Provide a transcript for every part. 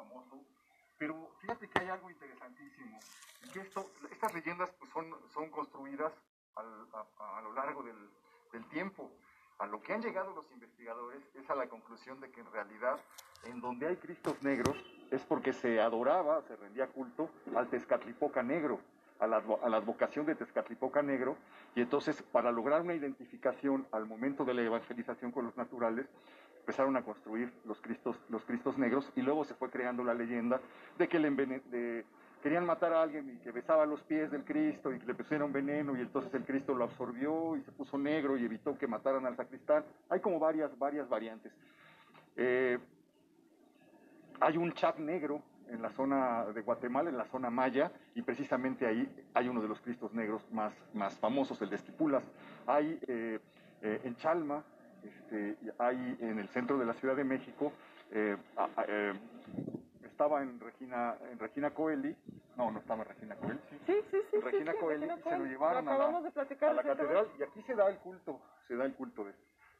famoso, pero fíjate que hay algo interesantísimo, que esto, estas leyendas pues, son, son construidas a, lo largo del, del tiempo. A lo que han llegado los investigadores es a la conclusión de que en realidad en donde hay Cristos negros es porque se adoraba, se rendía culto al Tezcatlipoca negro, a la, advocación de Tezcatlipoca negro, y entonces para lograr una identificación al momento de la evangelización con los naturales, empezaron a construir los Cristos, los Cristos negros y luego se fue creando la leyenda de que le querían matar a alguien y que besaba los pies del Cristo y que le pusieron veneno y entonces el Cristo lo absorbió y se puso negro y evitó que mataran al sacristán. Hay como varias, varias variantes. Eh, hay un chat negro en la zona de Guatemala, en la zona maya, y precisamente ahí hay uno de los Cristos negros más, más famosos, el de Estipulas. Hay eh, eh, en Chalma, este, hay en el centro de la Ciudad de México, eh, estaba en Regina, en Regina Coeli, no, no estaba en Regina Coeli, sí, sí, sí, sí Regina Coeli, se lo llevaron a la, catedral y aquí se da el culto, se da el culto de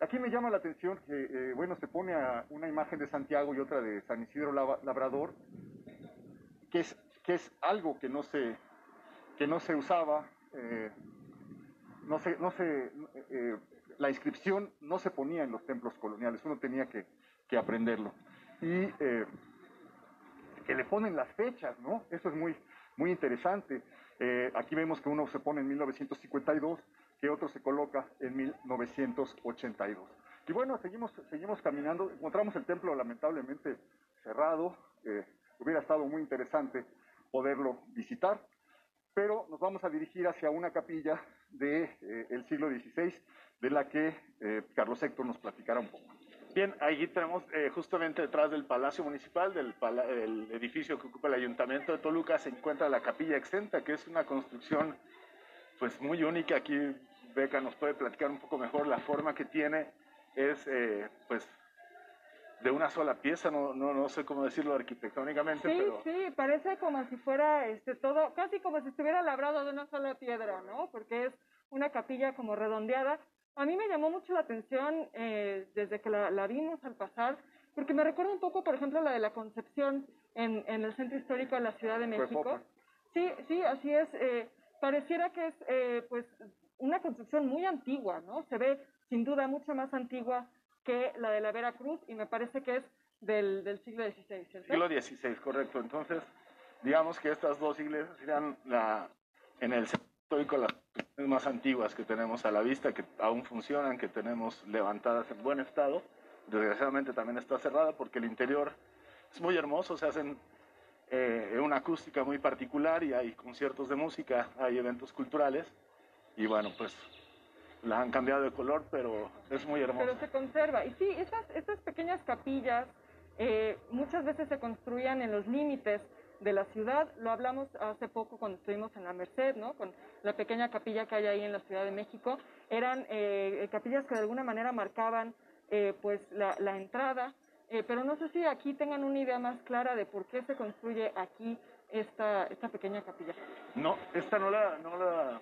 Aquí me llama la atención que, eh, bueno, se pone a una imagen de Santiago y otra de San Isidro Labrador, que es, que es algo que no se, que no se usaba, eh, no se, no se, eh, la inscripción no se ponía en los templos coloniales, uno tenía que, que aprenderlo. Y que le ponen las fechas, ¿no? Eso es muy, muy interesante. aquí vemos que uno se pone en 1952 que otro se coloca en 1982. Y bueno, seguimos, seguimos caminando, encontramos el templo lamentablemente cerrado, eh, hubiera estado muy interesante poderlo visitar, pero nos vamos a dirigir hacia una capilla del de, eh, siglo XVI, de la que eh, Carlos Héctor nos platicará un poco. Bien, ahí tenemos justamente detrás del Palacio Municipal, del el edificio que ocupa el Ayuntamiento de Toluca, se encuentra la capilla exenta, que es una construcción pues muy única. Aquí Beca nos puede platicar un poco mejor la forma que tiene. Es eh, pues de una sola pieza, no, no, no sé cómo decirlo arquitectónicamente, sí, pero... Sí, parece como si fuera este, todo, casi como si estuviera labrado de una sola piedra, ¿no? Porque es una capilla como redondeada. A mí me llamó mucho la atención eh, desde que la, vimos al pasar, porque me recuerda un poco, por ejemplo, la de la Concepción en, en el centro histórico de la Ciudad de México. Sí, sí, así es. Eh, pareciera que es, eh, pues, una construcción muy antigua, ¿no? Se ve sin duda mucho más antigua que la de la Veracruz y me parece que es del, del siglo XVI, ¿cierto? Siglo XVI, correcto. Entonces, digamos que estas dos iglesias serían la, en el histórico las más antiguas que tenemos a la vista, que aún funcionan, que tenemos levantadas en buen estado. Desgraciadamente también está cerrada porque el interior es muy hermoso, se hacen eh, una acústica muy particular y hay conciertos de música, hay eventos culturales y bueno, pues la han cambiado de color, pero es muy hermosa. Pero se conserva. Y sí, estas, estas pequeñas capillas eh, muchas veces se construían en los límites de la ciudad. Lo hablamos hace poco cuando estuvimos en la Merced, ¿no? Con la pequeña capilla que hay ahí en la Ciudad de México. Eran eh, capillas que de alguna manera marcaban eh, pues la, la entrada. pero no sé si aquí tengan una idea más clara de por qué se construye aquí esta, esta pequeña capilla. No, esta no la, no la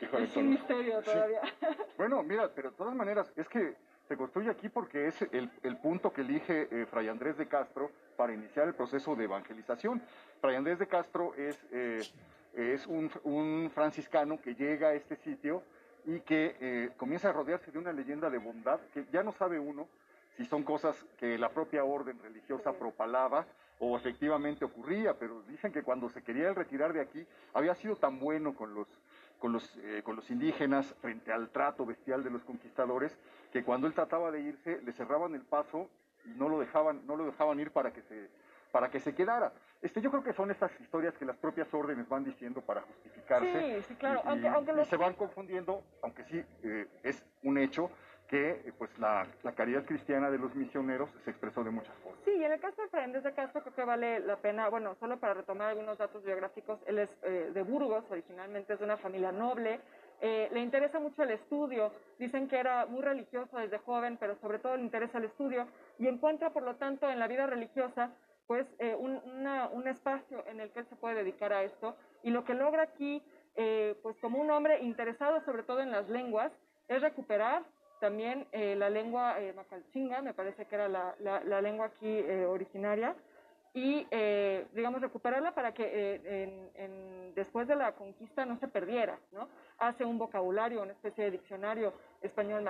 es un misterio todavía. Bueno, mira, pero de todas maneras, es que se construye aquí porque es el, el punto que elige eh, Fray Andrés de Castro para iniciar el proceso de evangelización. Fray Andrés de Castro es, eh, es un, un, franciscano que llega a este sitio y que eh, comienza a rodearse de una leyenda de bondad que ya no sabe uno si son cosas que la propia orden religiosa propalaba o efectivamente ocurría, pero dicen que cuando se quería retirar de aquí había sido tan bueno con los con los, eh, con los indígenas frente al trato bestial de los conquistadores, que cuando él trataba de irse, le cerraban el paso y no lo dejaban, no lo dejaban ir para que se, para que se quedara. Este, yo creo que son estas historias que las propias órdenes van diciendo para justificarse. Sí, sí, claro. Y, aunque, aunque se van confundiendo, aunque sí eh, es un hecho que eh, pues la, la, caridad cristiana de los misioneros se expresó de muchas formas. Sí, y en el caso de Fray de Castro creo que vale la pena, bueno, solo para retomar algunos datos biográficos, él es eh, de Burgos, originalmente es de una familia noble, eh, le interesa mucho el estudio, dicen que era muy religioso desde joven, pero sobre todo le interesa el estudio y encuentra, por lo tanto, en la vida religiosa, pues un, una, un espacio en el que él se puede dedicar a esto y lo que logra aquí, pues como un hombre interesado sobre todo en las lenguas, es recuperar también eh, la lengua eh, macalchinga, me parece que era la, la, lengua aquí eh, originaria, y, eh, digamos, recuperarla para que eh, en, después de la conquista no se perdiera, ¿no? Hace un vocabulario, una especie de diccionario español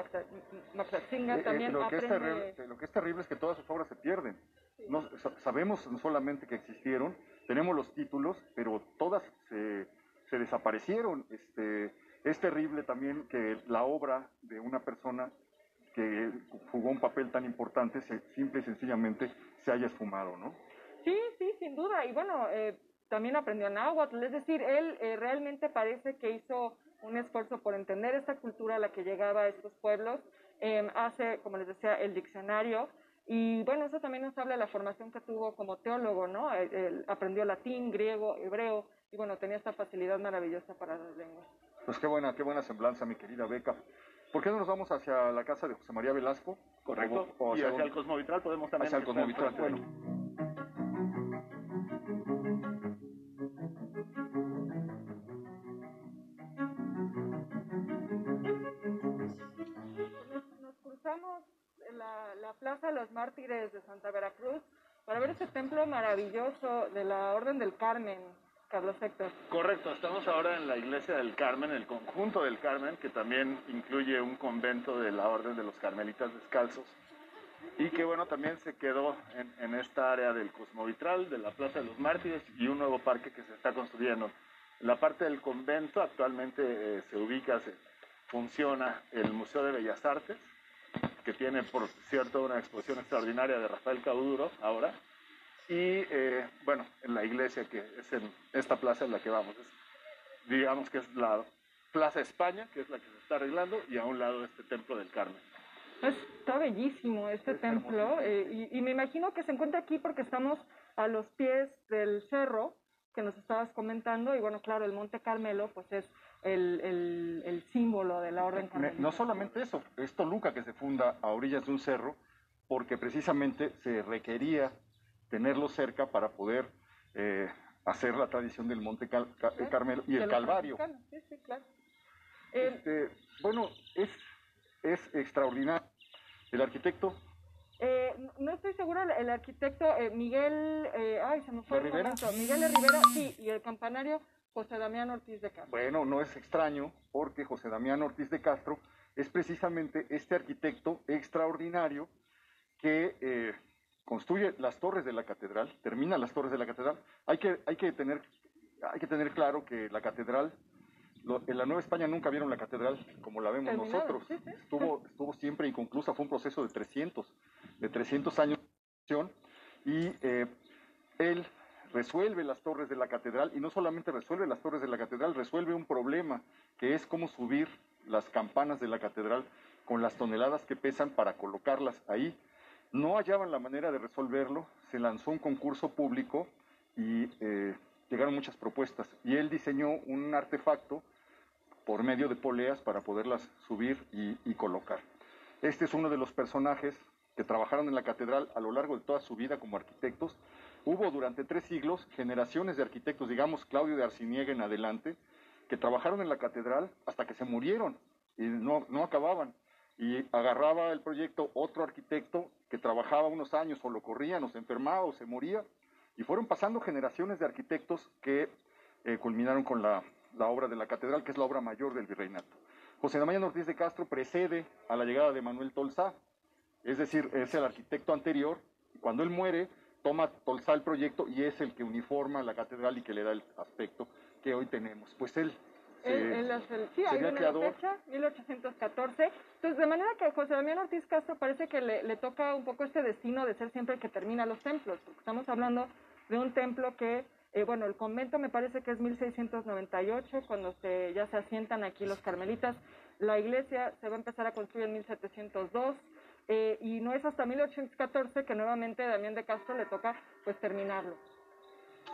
Maxatzinga, eh, también lo, que terrible, lo que es terrible es que todas sus obras se pierden. No, sabemos solamente que existieron, tenemos los títulos, pero todas se, se desaparecieron. Este, es terrible también que la obra de una persona que jugó un papel tan importante se, simple y sencillamente se haya esfumado, ¿no? Sí, sí, sin duda. Y bueno, eh, también aprendió náhuatl, es decir, él eh, realmente parece que hizo un esfuerzo por entender esta cultura a la que llegaba a estos pueblos. Em, hace, como les decía, el diccionario. Y bueno, eso también nos habla de la formación que tuvo como teólogo, ¿no? Él, aprendió latín, griego, hebreo, y bueno, tenía esta facilidad maravillosa para las lenguas. Pues qué buena, qué buena semblanza, mi querida Beca. ¿Por qué no nos vamos hacia la casa de José María Velasco? Correcto. O, hacia y hacia el Cosmovitral podemos también. Hacia el Cosmovitral, bueno. la, Plaza de los Mártires de Santa Veracruz para ver ese templo maravilloso de la Orden del Carmen, Carlos Héctor. Correcto, estamos ahora en la iglesia del Carmen, el conjunto del Carmen, que también incluye un convento de la Orden de los Carmelitas Descalzos y que bueno, también se quedó en, esta área del Cosmovitral, de la Plaza de los Mártires y un nuevo parque que se está construyendo. En la parte del convento actualmente eh, se ubica, se funciona el Museo de Bellas Artes, que tiene, por cierto, una exposición extraordinaria de Rafael Cauduro ahora. Y, eh, bueno, en la iglesia, que es en esta plaza en la que vamos. digamos que es la Plaza España, que es la que se está arreglando, y a un lado este Templo del Carmen. Está bellísimo este templo eh, y, me imagino que se encuentra aquí porque estamos a los pies del cerro que nos estabas comentando y bueno, claro, el Monte Carmelo pues es el, símbolo de la orden carmelita. No solamente eso, es Toluca que se funda a orillas de un cerro porque precisamente se requería tenerlo cerca para poder eh, hacer la tradición del Monte Carmelo y el Calvario. Sí, sí, claro. Este, bueno, es, es extraordinario. El arquitecto eh, no estoy segura, el arquitecto eh, Miguel, ay, se me fue Rivera? Miguel de Rivera, sí, y el campanario José Damián Ortiz de Castro. Bueno, no es extraño porque José Damián Ortiz de Castro es precisamente este arquitecto extraordinario que eh, construye las torres de la catedral, termina las torres de la catedral. Hay que, hay que, tener, hay que tener claro que la catedral, en la Nueva España nunca vieron la catedral como la vemos nosotros. Estuvo, estuvo siempre inconclusa, fue un proceso de 300, de 300 años y eh, él resuelve las torres de la catedral y no solamente resuelve las torres de la catedral, resuelve un problema que es cómo subir las campanas de la catedral con las toneladas que pesan para colocarlas ahí. No hallaban la manera de resolverlo, se lanzó un concurso público y eh, llegaron muchas propuestas y él diseñó un artefacto por medio de poleas para poderlas subir y, colocar. Este es uno de los personajes que trabajaron en la catedral a lo largo de toda su vida como arquitectos Hubo durante tres siglos generaciones de arquitectos, digamos Claudio de Arciniega en adelante, que trabajaron en la catedral hasta que se murieron y no, no acababan. Y agarraba el proyecto otro arquitecto que trabajaba unos años o lo corrían o se enfermaba o se moría. Y fueron pasando generaciones de arquitectos que eh, culminaron con la, la obra de la catedral, que es la obra mayor del virreinato. José Damián Ortiz de Castro precede a la llegada de Manuel Tolsá, es decir, es el arquitecto anterior. Cuando él muere, toma Tolsá el proyecto y es el que uniforma la catedral y que le da el aspecto que hoy tenemos. Pues él es el, sí, hay una fecha, 1814. Entonces, de manera que José Damián Ortiz Castro parece que le, le, toca un poco este destino de ser siempre el que termina los templos, porque estamos hablando de un templo que, eh, bueno, el convento me parece que es 1698, cuando se, ya se asientan aquí los carmelitas. La iglesia se va a empezar a construir en 1702. Eh, y no es hasta 1814 que nuevamente a Damián de Castro le toca pues terminarlo.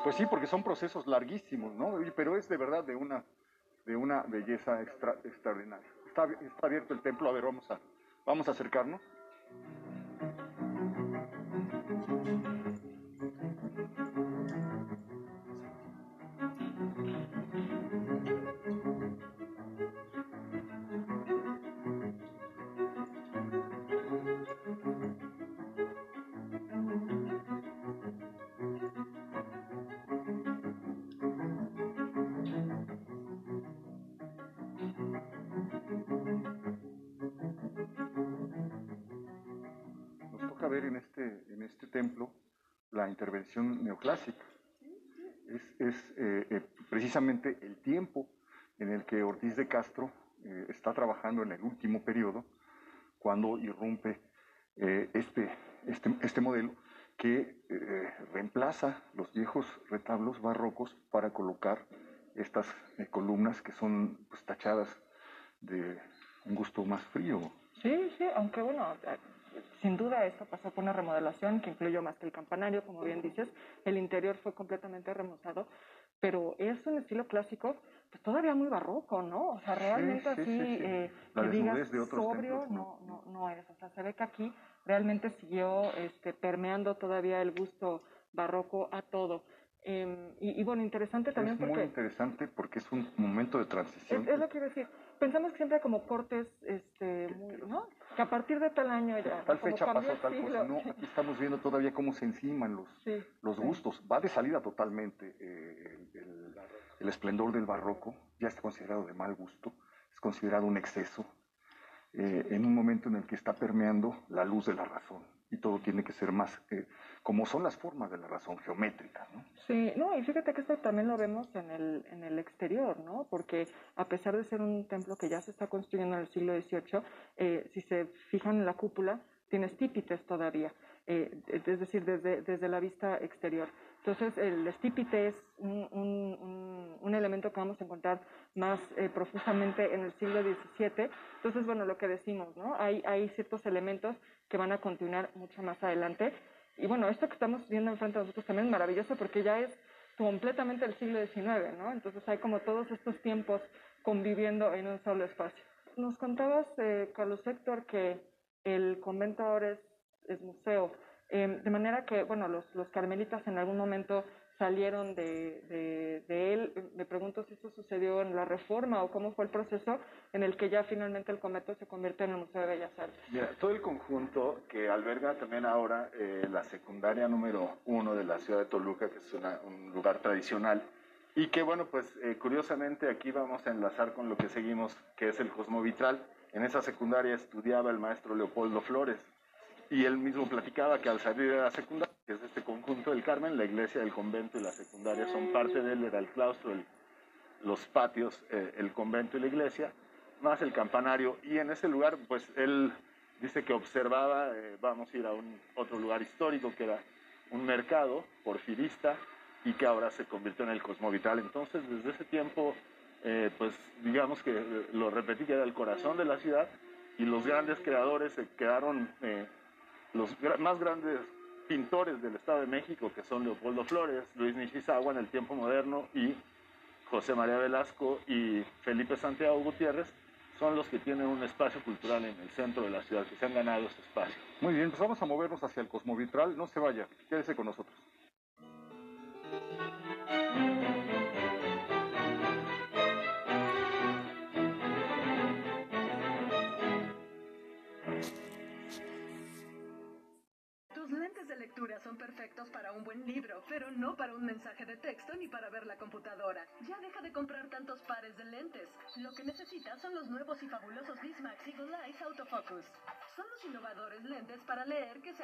Pues sí, porque son procesos larguísimos, ¿no? Pero es de verdad de una, de una belleza extra, extraordinaria. Está, está abierto el templo, a ver, vamos a, vamos a acercarnos. Toca ver en este, en este templo la intervención neoclásica. Es, es eh, eh, precisamente el tiempo en el que Ortiz de Castro eh, está trabajando en el último periodo, cuando irrumpe este, este, este modelo que reemplaza los viejos retablos barrocos para colocar estas columnas que son pues, tachadas de un gusto más frío. Sí, sí, aunque bueno, sin duda esto pasó por una remodelación que incluyó más que el campanario, como bien dices, el interior fue completamente remozado, pero es un estilo clásico, pues todavía muy barroco, ¿no? O sea, realmente así, eh, que digas sobrio, no, no, no es. O sea, se ve que aquí realmente siguió este, permeando todavía el gusto barroco a todo. Em, y, bueno, interesante también es porque... muy interesante porque es un momento de transición. Es, lo que a decir. Pensamos que siempre como cortes, este, muy, ¿no? Que a partir de tal año ya... Tal fecha pasó tal cosa. No, aquí estamos viendo todavía cómo se enciman los, los gustos. Va de salida totalmente eh, el, el, esplendor del barroco. Ya está considerado de mal gusto. Es considerado un exceso. Eh, en un momento en el que está permeando la luz de la razón y todo tiene que ser más, eh, como son las formas de la razón geométrica, ¿no? Sí, no, y fíjate que esto también lo vemos en el, en el exterior, ¿no? Porque a pesar de ser un templo que ya se está construyendo en el siglo XVIII, eh, si se fijan en la cúpula, tiene estípites todavía, eh, es decir, desde, desde la vista exterior. Entonces, el estípite es un, elemento que vamos a encontrar más eh, profusamente en el siglo XVII. Entonces, bueno, lo que decimos, ¿no? Hay, hay ciertos elementos que van a continuar mucho más adelante. Y bueno, esto que estamos viendo enfrente de nosotros también es maravilloso porque ya es completamente el siglo XIX, ¿no? Entonces hay como todos estos tiempos conviviendo en un solo espacio. Nos contabas, eh, Carlos Héctor, que el convento ahora es, es museo. Em, de manera que, bueno, los, los carmelitas en algún momento salieron de, de, de, él. Me pregunto si eso sucedió en la reforma o cómo fue el proceso en el que ya finalmente el convento se convierte en el Museo de Bellas Artes. Mira, todo el conjunto que alberga también ahora eh, la secundaria número uno de la ciudad de Toluca, que es una, un lugar tradicional, y que, bueno, pues eh, curiosamente aquí vamos a enlazar con lo que seguimos, que es el Cosmovitral. En esa secundaria estudiaba el maestro Leopoldo Flores, y él mismo platicaba que al salir de la secundaria, que es este conjunto del Carmen, la iglesia, el convento y la secundaria son parte de él, era el claustro, el, los patios, eh, el convento y la iglesia, más el campanario. Y en ese lugar, pues él dice que observaba, eh, vamos a ir a un otro lugar histórico que era un mercado porfirista y que ahora se convirtió en el Cosmovital. Entonces, desde ese tiempo, eh, pues digamos que lo repetí que era el corazón de la ciudad y los grandes creadores se quedaron los más grandes pintores del Estado de México, que son Leopoldo Flores, Luis Nishizawa en el tiempo moderno y José María Velasco y Felipe Santiago Gutiérrez, son los que tienen un espacio cultural en el centro de la ciudad, que se han ganado ese espacio. Muy bien, pues vamos a movernos hacia el Cosmovitral. No se vaya, quédese con nosotros. Pero no para un mensaje de texto ni para ver la computadora. Ya deja de comprar tantos pares de lentes. Lo que necesitas son los nuevos y fabulosos Bismax Eagle Eyes Autofocus. Son los innovadores lentes para leer que se